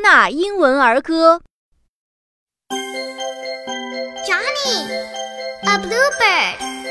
纳英文儿歌。Johnny, a bluebird.